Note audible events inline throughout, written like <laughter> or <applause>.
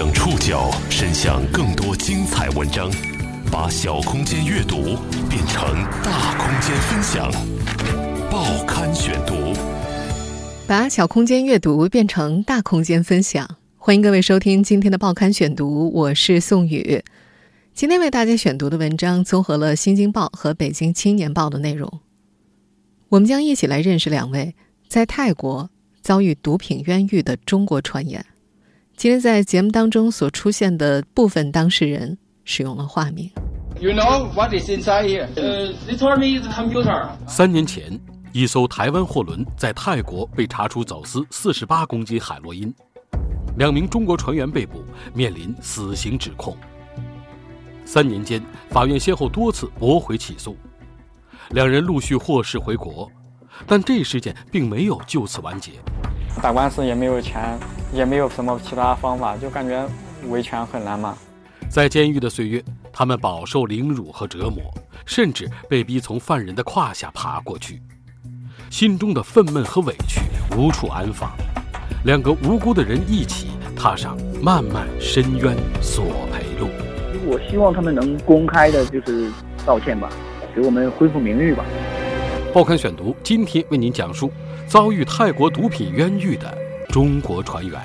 将触角伸向更多精彩文章，把小空间阅读变成大空间分享。报刊选读，把小空间阅读变成大空间分享。欢迎各位收听今天的报刊选读，我是宋宇。今天为大家选读的文章综合了《新京报》和《北京青年报》的内容。我们将一起来认识两位在泰国遭遇毒品冤狱的中国船员。今天在节目当中所出现的部分当事人使用了化名。You know what is inside here? Uh, they told me it's a computer. 三年前，一艘台湾货轮在泰国被查出走私四十八公斤海洛因，两名中国船员被捕，面临死刑指控。三年间，法院先后多次驳回起诉，两人陆续获释回国，但这一事件并没有就此完结。打官司也没有钱，也没有什么其他方法，就感觉维权很难嘛。在监狱的岁月，他们饱受凌辱和折磨，甚至被逼从犯人的胯下爬过去，心中的愤懑和委屈无处安放。两个无辜的人一起踏上漫漫深渊索赔路。我希望他们能公开的，就是道歉吧，给我们恢复名誉吧。报刊选读今天为您讲述。遭遇泰国毒品冤狱的中国船员，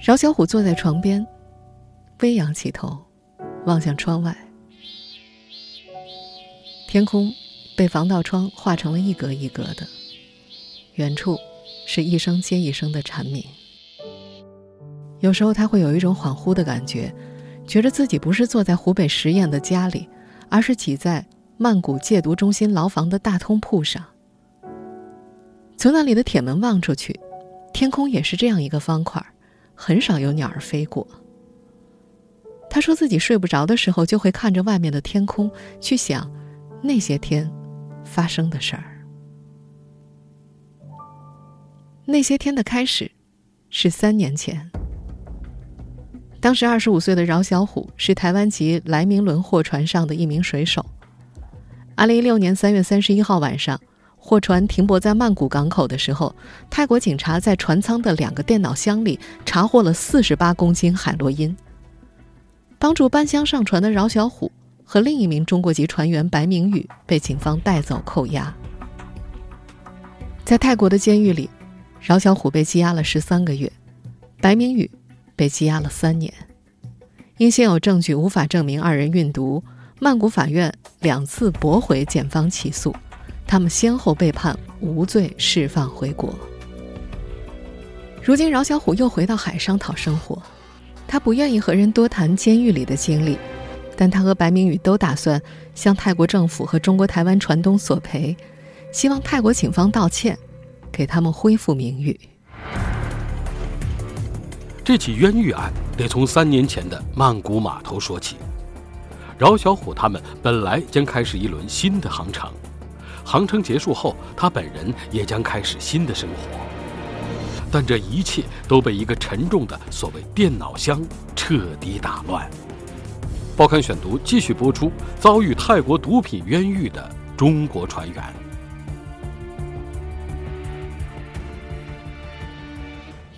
饶小虎坐在床边，微仰起头，望向窗外。天空被防盗窗画成了一格一格的，远处是一声接一声的蝉鸣。有时候他会有一种恍惚的感觉，觉得自己不是坐在湖北十堰的家里。而是挤在曼谷戒毒中心牢房的大通铺上。从那里的铁门望出去，天空也是这样一个方块，很少有鸟儿飞过。他说自己睡不着的时候，就会看着外面的天空，去想那些天发生的事儿。那些天的开始是三年前。当时二十五岁的饶小虎是台湾籍来明轮货船上的一名水手。二零一六年三月三十一号晚上，货船停泊在曼谷港口的时候，泰国警察在船舱的两个电脑箱里查获了四十八公斤海洛因。帮助搬箱上船的饶小虎和另一名中国籍船员白明宇被警方带走扣押。在泰国的监狱里，饶小虎被羁押了十三个月，白明宇。被羁押了三年，因现有证据无法证明二人运毒，曼谷法院两次驳回检方起诉，他们先后被判无罪释放回国。如今饶小虎又回到海上讨生活，他不愿意和人多谈监狱里的经历，但他和白明宇都打算向泰国政府和中国台湾船东索赔，希望泰国警方道歉，给他们恢复名誉。这起冤狱案得从三年前的曼谷码头说起。饶小虎他们本来将开始一轮新的航程，航程结束后，他本人也将开始新的生活。但这一切都被一个沉重的所谓电脑箱彻底打乱。报刊选读继续播出：遭遇泰国毒品冤狱的中国船员。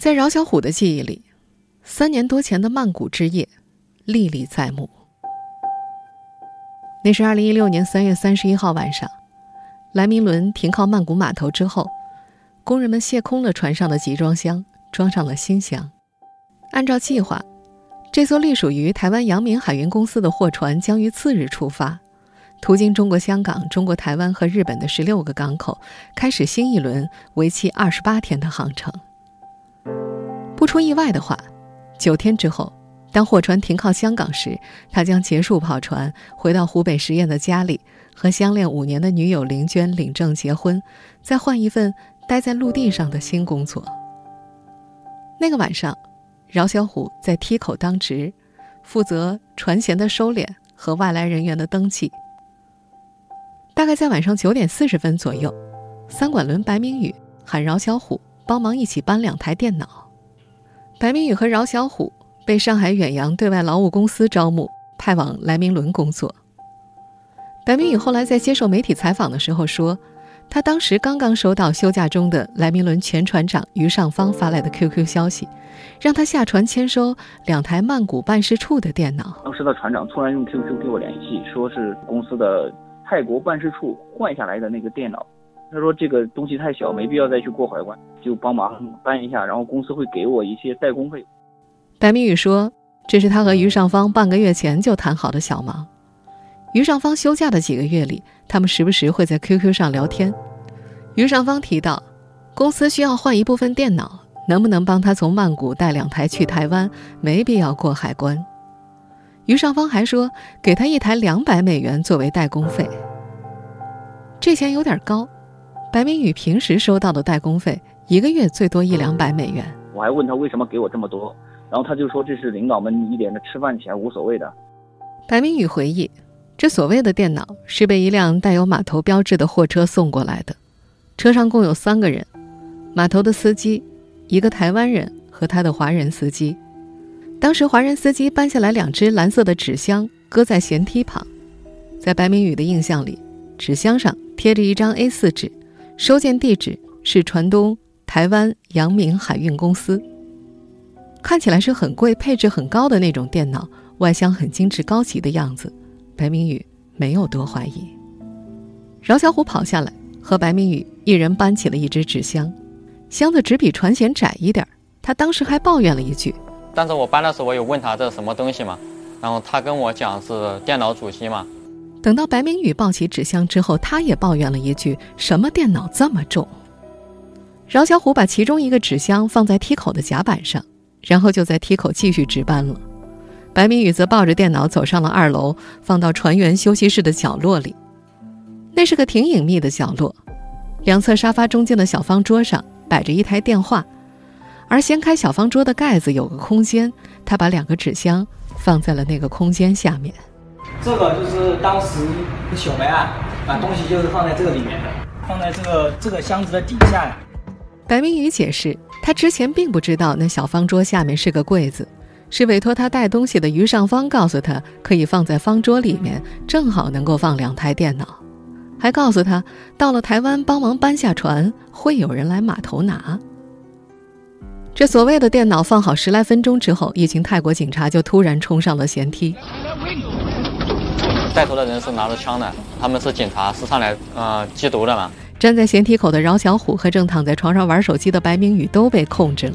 在饶小虎的记忆里。三年多前的曼谷之夜，历历在目。那是二零一六年三月三十一号晚上，莱明轮停靠曼谷码头之后，工人们卸空了船上的集装箱，装上了新箱。按照计划，这艘隶属于台湾阳明海运公司的货船将于次日出发，途经中国香港、中国台湾和日本的十六个港口，开始新一轮为期二十八天的航程。不出意外的话。九天之后，当货船停靠香港时，他将结束跑船，回到湖北十堰的家里，和相恋五年的女友林娟领证结婚，再换一份待在陆地上的新工作。那个晚上，饶小虎在梯口当值，负责船舷的收敛和外来人员的登记。大概在晚上九点四十分左右，三管轮白明宇喊饶小虎帮忙一起搬两台电脑。白明宇和饶小虎被上海远洋对外劳务公司招募，派往来明轮工作。白明宇后来在接受媒体采访的时候说，他当时刚刚收到休假中的来明轮前船长于尚方发来的 QQ 消息，让他下船签收两台曼谷办事处的电脑。当时的船长突然用 QQ 给我联系，说是公司的泰国办事处换下来的那个电脑。他说这个东西太小，没必要再去过海关，就帮忙搬一下，然后公司会给我一些代工费。白明宇说，这是他和于尚方半个月前就谈好的小忙。于尚方休假的几个月里，他们时不时会在 QQ 上聊天。于尚方提到，公司需要换一部分电脑，能不能帮他从曼谷带两台去台湾？没必要过海关。于尚方还说，给他一台两百美元作为代工费。这钱有点高。白明宇平时收到的代工费，一个月最多一两百美元。我还问他为什么给我这么多，然后他就说这是领导们一点的吃饭钱，无所谓的。白明宇回忆，这所谓的电脑是被一辆带有码头标志的货车送过来的，车上共有三个人，码头的司机，一个台湾人和他的华人司机。当时华人司机搬下来两只蓝色的纸箱，搁在舷梯旁，在白明宇的印象里，纸箱上贴着一张 A4 纸。收件地址是船东台湾阳明海运公司。看起来是很贵、配置很高的那种电脑，外箱很精致高级的样子。白明宇没有多怀疑。饶小虎跑下来，和白明宇一人搬起了一只纸箱，箱子只比船舷窄一点。他当时还抱怨了一句：“但是我搬的时候，我有问他这是什么东西嘛？然后他跟我讲是电脑主机嘛。”等到白明宇抱起纸箱之后，他也抱怨了一句：“什么电脑这么重？”饶小虎把其中一个纸箱放在梯口的甲板上，然后就在梯口继续值班了。白明宇则抱着电脑走上了二楼，放到船员休息室的角落里。那是个挺隐秘的角落，两侧沙发中间的小方桌上摆着一台电话，而掀开小方桌的盖子有个空间，他把两个纸箱放在了那个空间下面。这个就是当时小梅啊，把东西就是放在这个里面的，放在这个这个箱子的底下呀。白明宇解释，他之前并不知道那小方桌下面是个柜子，是委托他带东西的于尚方告诉他可以放在方桌里面，正好能够放两台电脑，还告诉他到了台湾帮忙搬下船，会有人来码头拿。这所谓的电脑放好十来分钟之后，一群泰国警察就突然冲上了舷梯。带头的人是拿着枪的，他们是警察，是上来呃缉毒的嘛。站在舷梯口的饶小虎和正躺在床上玩手机的白明宇都被控制了。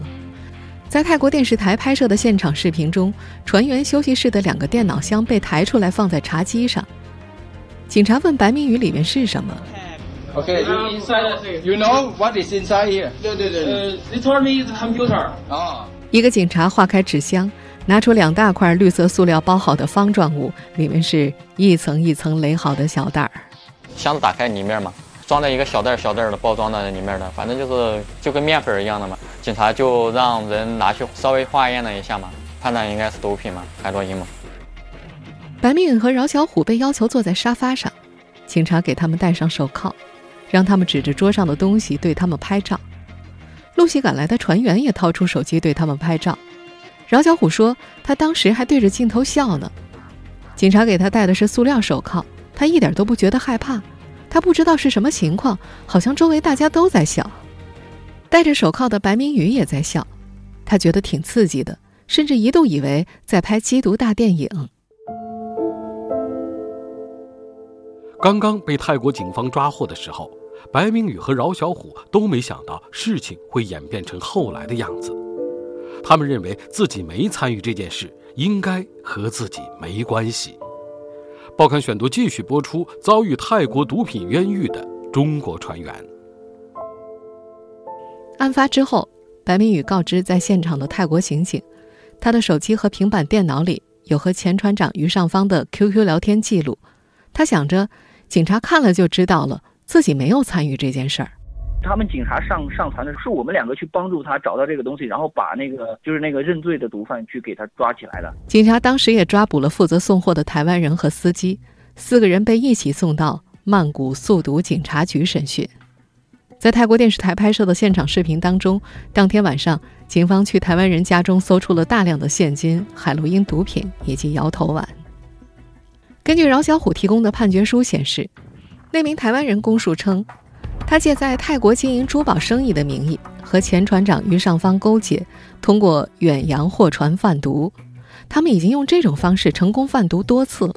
在泰国电视台拍摄的现场视频中，船员休息室的两个电脑箱被抬出来放在茶几上。警察问白明宇里面是什么？Okay, you inside. You know what is inside here? 对对对，They told me it's computer. 啊。一个警察划开纸箱。拿出两大块绿色塑料包好的方状物，里面是一层一层垒好的小袋儿。箱子打开里面嘛，装在一个小袋小袋的包装的里面的，反正就是就跟面粉一样的嘛。警察就让人拿去稍微化验了一下嘛，判断应该是毒品嘛，海洛因嘛。白敏和饶小虎被要求坐在沙发上，警察给他们戴上手铐，让他们指着桌上的东西对他们拍照。陆续赶来的船员也掏出手机对他们拍照。饶小虎说：“他当时还对着镜头笑呢。”警察给他戴的是塑料手铐，他一点都不觉得害怕。他不知道是什么情况，好像周围大家都在笑。戴着手铐的白明宇也在笑，他觉得挺刺激的，甚至一度以为在拍缉毒大电影。刚刚被泰国警方抓获的时候，白明宇和饶小虎都没想到事情会演变成后来的样子。他们认为自己没参与这件事，应该和自己没关系。报刊选读继续播出遭遇泰国毒品冤狱的中国船员。案发之后，白明宇告知在现场的泰国刑警，他的手机和平板电脑里有和前船长于尚方的 QQ 聊天记录。他想着，警察看了就知道了，自己没有参与这件事儿。他们警察上上船的是我们两个去帮助他找到这个东西，然后把那个就是那个认罪的毒贩去给他抓起来的。警察当时也抓捕了负责送货的台湾人和司机，四个人被一起送到曼谷速毒警察局审讯。在泰国电视台拍摄的现场视频当中，当天晚上，警方去台湾人家中搜出了大量的现金、海洛因毒品以及摇头丸。根据饶小虎提供的判决书显示，那名台湾人供述称。他借在泰国经营珠宝生意的名义，和前船长于尚方勾结，通过远洋货船贩毒。他们已经用这种方式成功贩毒多次了。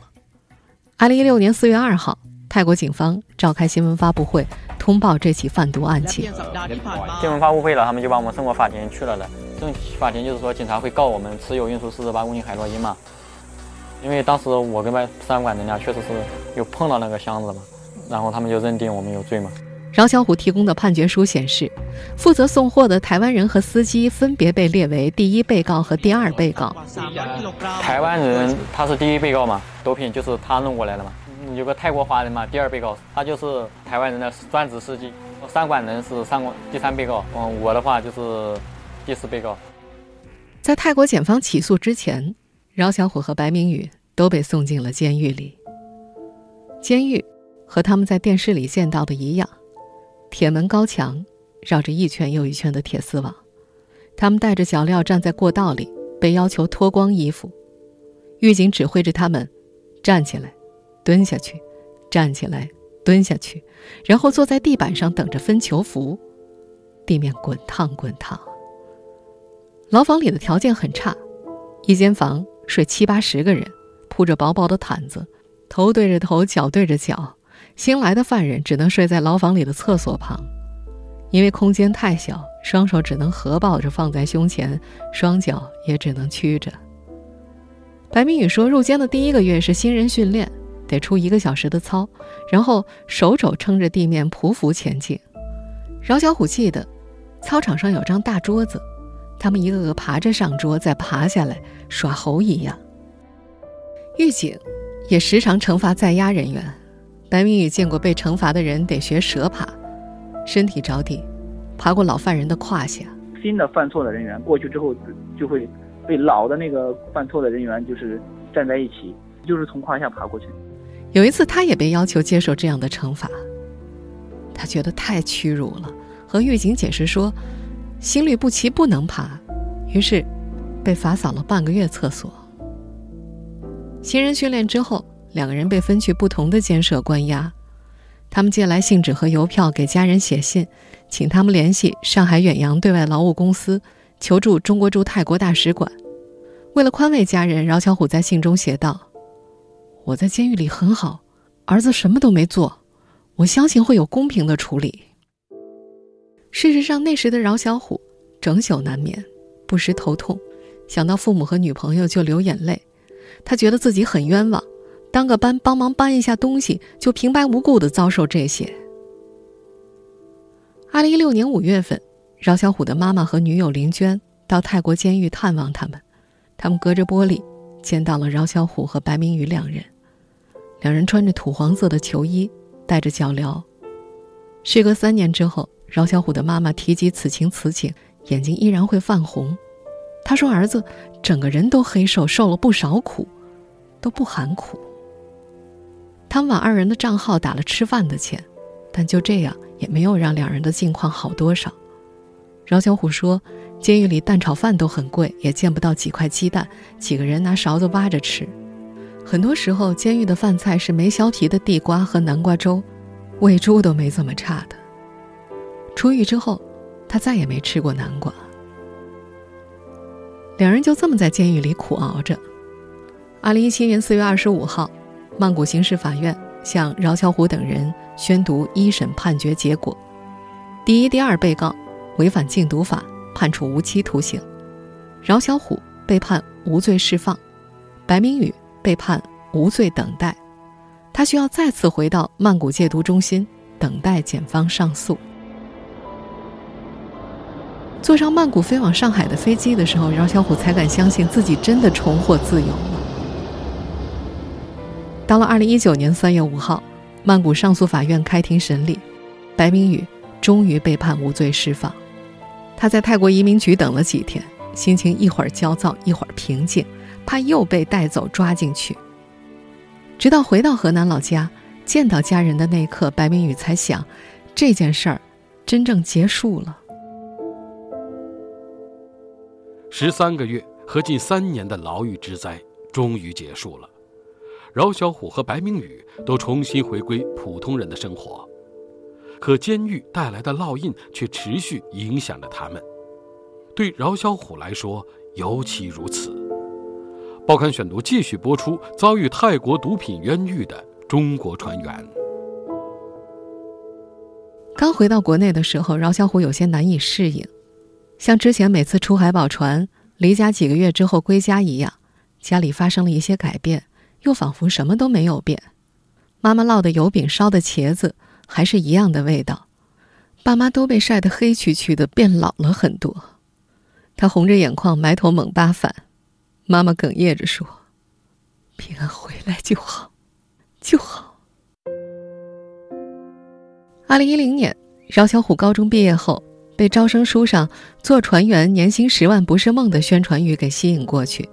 二零一六年四月二号，泰国警方召开新闻发布会，通报这起贩毒案件。新闻发布会了，他们就把我们送过法庭去了的。送法庭就是说，警察会告我们持有运输四十八公斤海洛因嘛？因为当时我跟外三管人家确实是有碰到那个箱子嘛，然后他们就认定我们有罪嘛。饶小虎提供的判决书显示，负责送货的台湾人和司机分别被列为第一被告和第二被告。台湾人他是第一被告嘛，毒品就是他弄过来的嘛。有个泰国华人嘛，第二被告，他就是台湾人的专职司机。三管人是三管第三被告，嗯，我的话就是第四被告。在泰国检方起诉之前，饶小虎和白明宇都被送进了监狱里。监狱和他们在电视里见到的一样。铁门高墙，绕着一圈又一圈的铁丝网。他们带着脚镣站在过道里，被要求脱光衣服。狱警指挥着他们站起来、蹲下去、站起来、蹲下去，然后坐在地板上等着分囚服。地面滚烫滚烫。牢房里的条件很差，一间房睡七八十个人，铺着薄薄的毯子，头对着头，脚对着脚。新来的犯人只能睡在牢房里的厕所旁，因为空间太小，双手只能合抱着放在胸前，双脚也只能屈着。白明宇说，入监的第一个月是新人训练，得出一个小时的操，然后手肘撑着地面匍匐前进。饶小虎记得，操场上有张大桌子，他们一个个爬着上桌，再爬下来，耍猴一样。狱警也时常惩罚在押人员。白明宇见过被惩罚的人得学蛇爬，身体着地，爬过老犯人的胯下。新的犯错的人员过去之后，就会被老的那个犯错的人员就是站在一起，就是从胯下爬过去。有一次，他也被要求接受这样的惩罚，他觉得太屈辱了，和狱警解释说，心律不齐不能爬，于是被罚扫了半个月厕所。新人训练之后。两个人被分去不同的监舍关押，他们借来信纸和邮票给家人写信，请他们联系上海远洋对外劳务公司，求助中国驻泰国大使馆。为了宽慰家人，饶小虎在信中写道：“我在监狱里很好，儿子什么都没做，我相信会有公平的处理。”事实上，那时的饶小虎整宿难眠，不时头痛，想到父母和女朋友就流眼泪，他觉得自己很冤枉。当个班帮忙搬一下东西，就平白无故的遭受这些。二零一六年五月份，饶小虎的妈妈和女友林娟到泰国监狱探望他们，他们隔着玻璃见到了饶小虎和白明宇两人，两人穿着土黄色的球衣，戴着脚镣。时隔三年之后，饶小虎的妈妈提及此情此景，眼睛依然会泛红。她说：“儿子整个人都黑瘦，受了不少苦，都不喊苦。”他们往二人的账号打了吃饭的钱，但就这样也没有让两人的境况好多少。饶小虎说：“监狱里蛋炒饭都很贵，也见不到几块鸡蛋，几个人拿勺子挖着吃。很多时候，监狱的饭菜是没削皮的地瓜和南瓜粥，喂猪都没这么差的。”出狱之后，他再也没吃过南瓜。两人就这么在监狱里苦熬着。二零一七年四月二十五号。曼谷刑事法院向饶小虎等人宣读一审判决结果：第一、第二被告违反禁毒法，判处无期徒刑；饶小虎被判无罪释放，白明宇被判无罪等待。他需要再次回到曼谷戒毒中心等待检方上诉。坐上曼谷飞往上海的飞机的时候，饶小虎才敢相信自己真的重获自由了。到了二零一九年三月五号，曼谷上诉法院开庭审理，白明宇终于被判无罪释放。他在泰国移民局等了几天，心情一会儿焦躁，一会儿平静，怕又被带走抓进去。直到回到河南老家，见到家人的那一刻，白明宇才想，这件事儿真正结束了。十三个月和近三年的牢狱之灾终于结束了。饶小虎和白明宇都重新回归普通人的生活，可监狱带来的烙印却持续影响着他们。对饶小虎来说尤其如此。报刊选读继续播出遭遇泰国毒品冤狱的中国船员。刚回到国内的时候，饶小虎有些难以适应，像之前每次出海保船、离家几个月之后归家一样，家里发生了一些改变，又仿佛什么都没有变。妈妈烙的油饼、烧的茄子还是一样的味道，爸妈都被晒得黑黢黢的，变老了很多。他红着眼眶，埋头猛扒饭。妈妈哽咽着说：“平安回来就好，就好。”二零一零年，饶小虎高中毕业后，被招生书上“做船员年薪十万不是梦”的宣传语给吸引过去。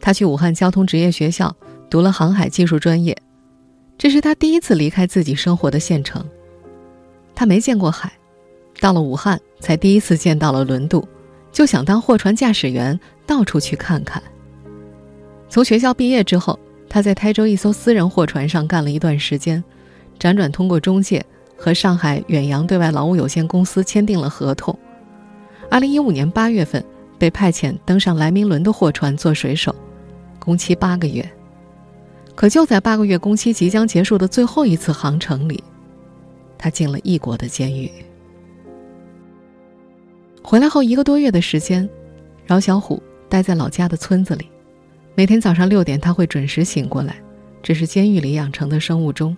他去武汉交通职业学校读了航海技术专业。这是他第一次离开自己生活的县城。他没见过海，到了武汉才第一次见到了轮渡，就想当货船驾驶员，到处去看看。从学校毕业之后，他在台州一艘私人货船上干了一段时间，辗转通过中介和上海远洋对外劳务有限公司签订了合同。二零一五年八月份，被派遣登上莱明轮的货船做水手，工期八个月。可就在八个月工期即将结束的最后一次航程里，他进了异国的监狱。回来后一个多月的时间，饶小虎待在老家的村子里。每天早上六点，他会准时醒过来，这是监狱里养成的生物钟。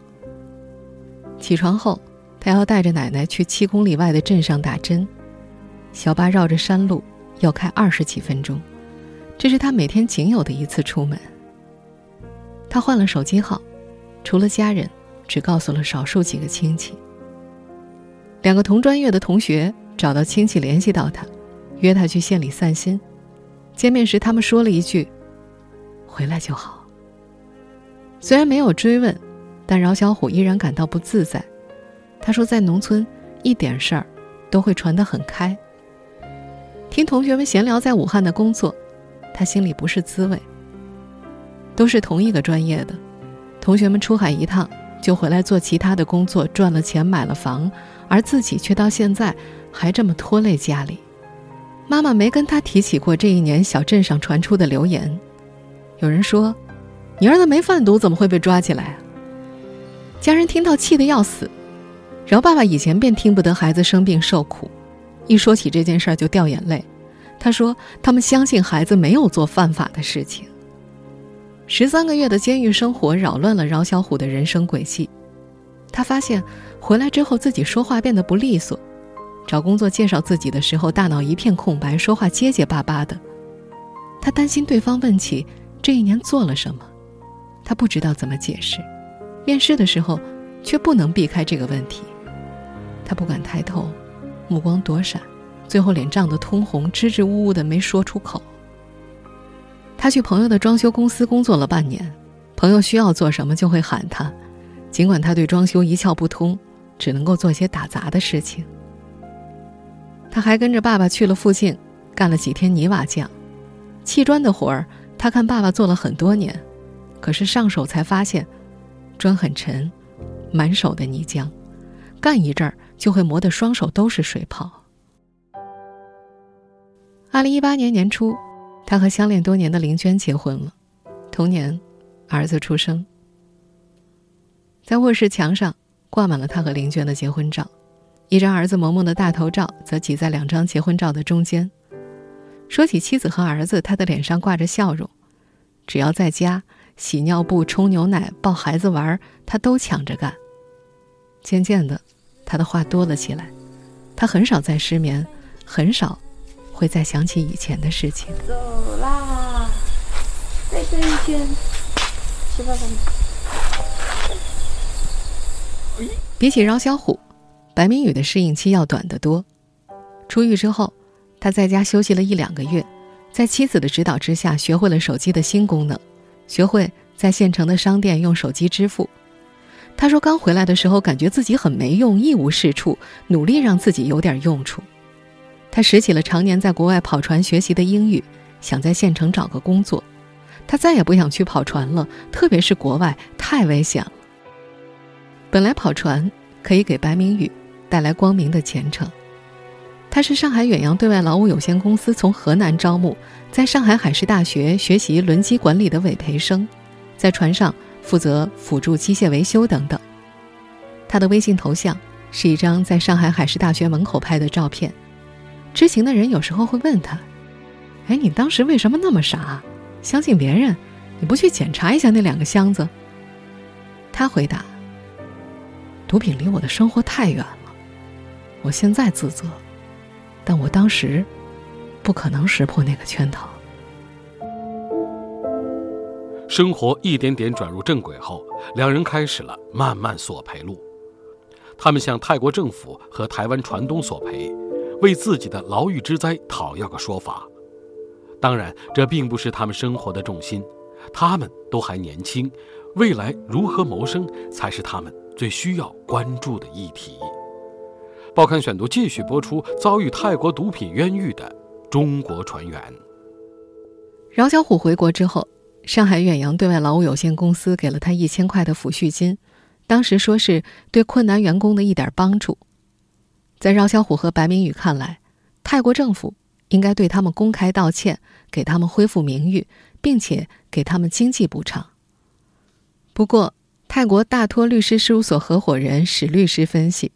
起床后，他要带着奶奶去七公里外的镇上打针，小巴绕着山路要开二十几分钟，这是他每天仅有的一次出门。他换了手机号，除了家人，只告诉了少数几个亲戚。两个同专业的同学找到亲戚联系到他，约他去县里散心。见面时，他们说了一句：“回来就好。”虽然没有追问，但饶小虎依然感到不自在。他说，在农村，一点事儿都会传得很开。听同学们闲聊在武汉的工作，他心里不是滋味。都是同一个专业的，同学们出海一趟就回来做其他的工作，赚了钱买了房，而自己却到现在还这么拖累家里。妈妈没跟他提起过这一年小镇上传出的流言，有人说：“你儿子没贩毒怎么会被抓起来？”家人听到气得要死。饶爸爸以前便听不得孩子生病受苦，一说起这件事儿就掉眼泪。他说：“他们相信孩子没有做犯法的事情。”十三个月的监狱生活扰乱了饶小虎的人生轨迹，他发现回来之后自己说话变得不利索，找工作介绍自己的时候大脑一片空白，说话结结巴巴的。他担心对方问起这一年做了什么，他不知道怎么解释。面试的时候却不能避开这个问题，他不敢抬头，目光躲闪，最后脸涨得通红，支支吾吾的没说出口。他去朋友的装修公司工作了半年，朋友需要做什么就会喊他，尽管他对装修一窍不通，只能够做些打杂的事情。他还跟着爸爸去了附近，干了几天泥瓦匠，砌砖的活儿他看爸爸做了很多年，可是上手才发现，砖很沉，满手的泥浆，干一阵儿就会磨得双手都是水泡。二零一八年年初。他和相恋多年的林娟结婚了，同年，儿子出生。在卧室墙上挂满了他和林娟的结婚照，一张儿子萌萌的大头照则挤在两张结婚照的中间。说起妻子和儿子，他的脸上挂着笑容，只要在家洗尿布、冲牛奶、抱孩子玩，他都抢着干。渐渐的，他的话多了起来，他很少再失眠，很少。会再想起以前的事情。走啦，再转一圈，吃饭吧比起饶小虎，白明宇的适应期要短得多。出狱之后，他在家休息了一两个月，在妻子的指导之下，学会了手机的新功能，学会在县城的商店用手机支付。他说，刚回来的时候，感觉自己很没用，一无是处，努力让自己有点用处。他拾起了常年在国外跑船学习的英语，想在县城找个工作。他再也不想去跑船了，特别是国外太危险了。本来跑船可以给白明宇带来光明的前程。他是上海远洋对外劳务有限公司从河南招募，在上海海事大学学习轮机管理的委培生，在船上负责辅助机械维修等等。他的微信头像是一张在上海海事大学门口拍的照片。知情的人有时候会问他：“哎，你当时为什么那么傻，相信别人？你不去检查一下那两个箱子？”他回答：“毒品离我的生活太远了，我现在自责。”但我当时不可能识破那个圈套。生活一点点转入正轨后，两人开始了漫漫索赔路。他们向泰国政府和台湾船东索赔，为自己的牢狱之灾讨要个说法。当然，这并不是他们生活的重心。他们都还年轻，未来如何谋生才是他们最需要关注的议题。报刊选读继续播出：遭遇泰国毒品冤狱的中国船员。饶小虎回国之后，上海远洋对外劳务有限公司给了他一千块的抚恤金，当时说是对困难员工的一点帮助。在饶小虎和白明宇看来，泰国政府应该对他们公开道歉，给他们恢复名誉，并且给他们经济补偿。不过，泰国大托律师事务所合伙人史律师分析。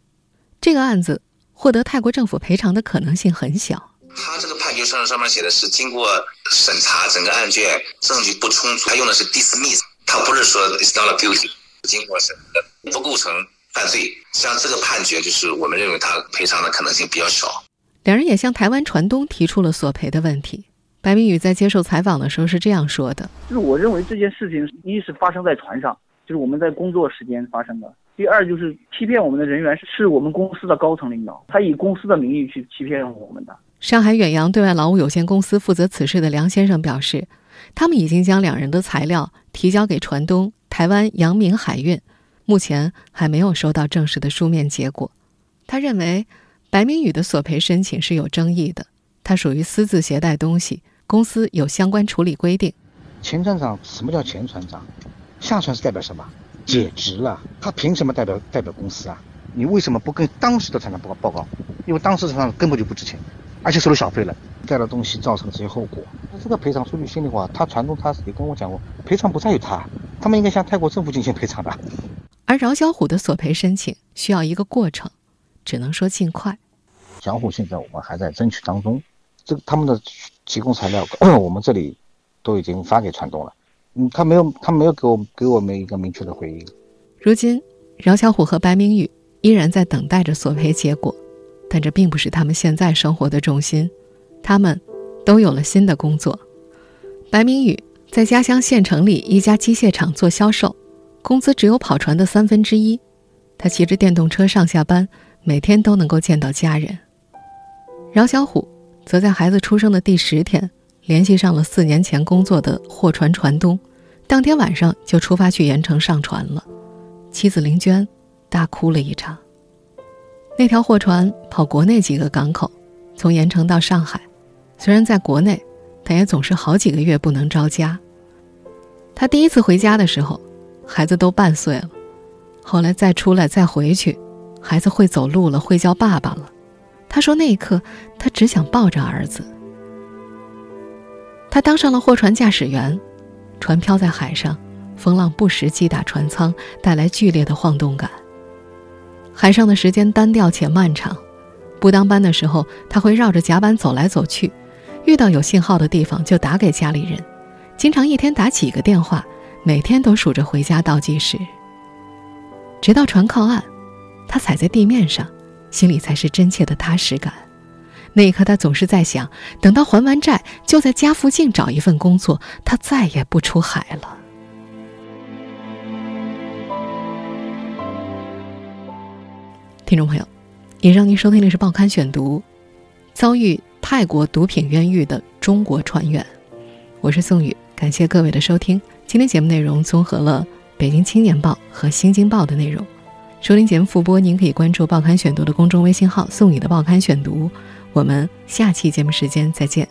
这个案子获得泰国政府赔偿的可能性很小。他这个判决书上面写的是经过审查，整个案卷证据不充足，他用的是 dismiss，他不是说 is not a guilty，经过审核不构成犯罪。像这个判决，就是我们认为他赔偿的可能性比较小。两人也向台湾船东提出了索赔的问题。白明宇在接受采访的时候是这样说的：“就是我认为这件事情，一是发生在船上，就是我们在工作时间发生的。”第二就是欺骗我们的人员是是我们公司的高层领导，他以公司的名义去欺骗我们的。上海远洋对外劳务有限公司负责此事的梁先生表示，他们已经将两人的材料提交给船东台湾阳明海运，目前还没有收到正式的书面结果。他认为白明宇的索赔申请是有争议的，他属于私自携带东西，公司有相关处理规定。前船长什么叫前船长？下船是代表什么？解职了，他凭什么代表代表公司啊？你为什么不跟当时的船长报告报告？因为当时船长根本就不值钱，而且收了小费了，带了东西造成这些后果。那这个赔偿说句心里话，他船东他也跟我讲过，赔偿不在于他，他们应该向泰国政府进行赔偿的。而饶小虎的索赔申请需要一个过程，只能说尽快。小虎现在我们还在争取当中，这个他们的提供材料 <clears throat> 我们这里都已经发给船东了。嗯，他没有，他没有给我给我们一个明确的回应。如今，饶小虎和白明宇依然在等待着索赔结果，但这并不是他们现在生活的重心。他们都有了新的工作。白明宇在家乡县城里一家机械厂做销售，工资只有跑船的三分之一。他骑着电动车上下班，每天都能够见到家人。饶小虎则在孩子出生的第十天联系上了四年前工作的货船船东。当天晚上就出发去盐城上船了，妻子林娟大哭了一场。那条货船跑国内几个港口，从盐城到上海，虽然在国内，但也总是好几个月不能着家。他第一次回家的时候，孩子都半岁了，后来再出来再回去，孩子会走路了，会叫爸爸了。他说那一刻，他只想抱着儿子。他当上了货船驾驶员。船漂在海上，风浪不时击打船舱，带来剧烈的晃动感。海上的时间单调且漫长，不当班的时候，他会绕着甲板走来走去，遇到有信号的地方就打给家里人，经常一天打几个电话，每天都数着回家倒计时。直到船靠岸，他踩在地面上，心里才是真切的踏实感。那一刻，他总是在想：等到还完债，就在家附近找一份工作，他再也不出海了。听众朋友，以上您收听的是《报刊选读》，遭遇泰国毒品冤狱的中国船员，我是宋宇，感谢各位的收听。今天节目内容综合了《北京青年报》和《新京报》的内容。收听节目复播，您可以关注《报刊选读》的公众微信号“送你的报刊选读”。我们下期节目时间再见。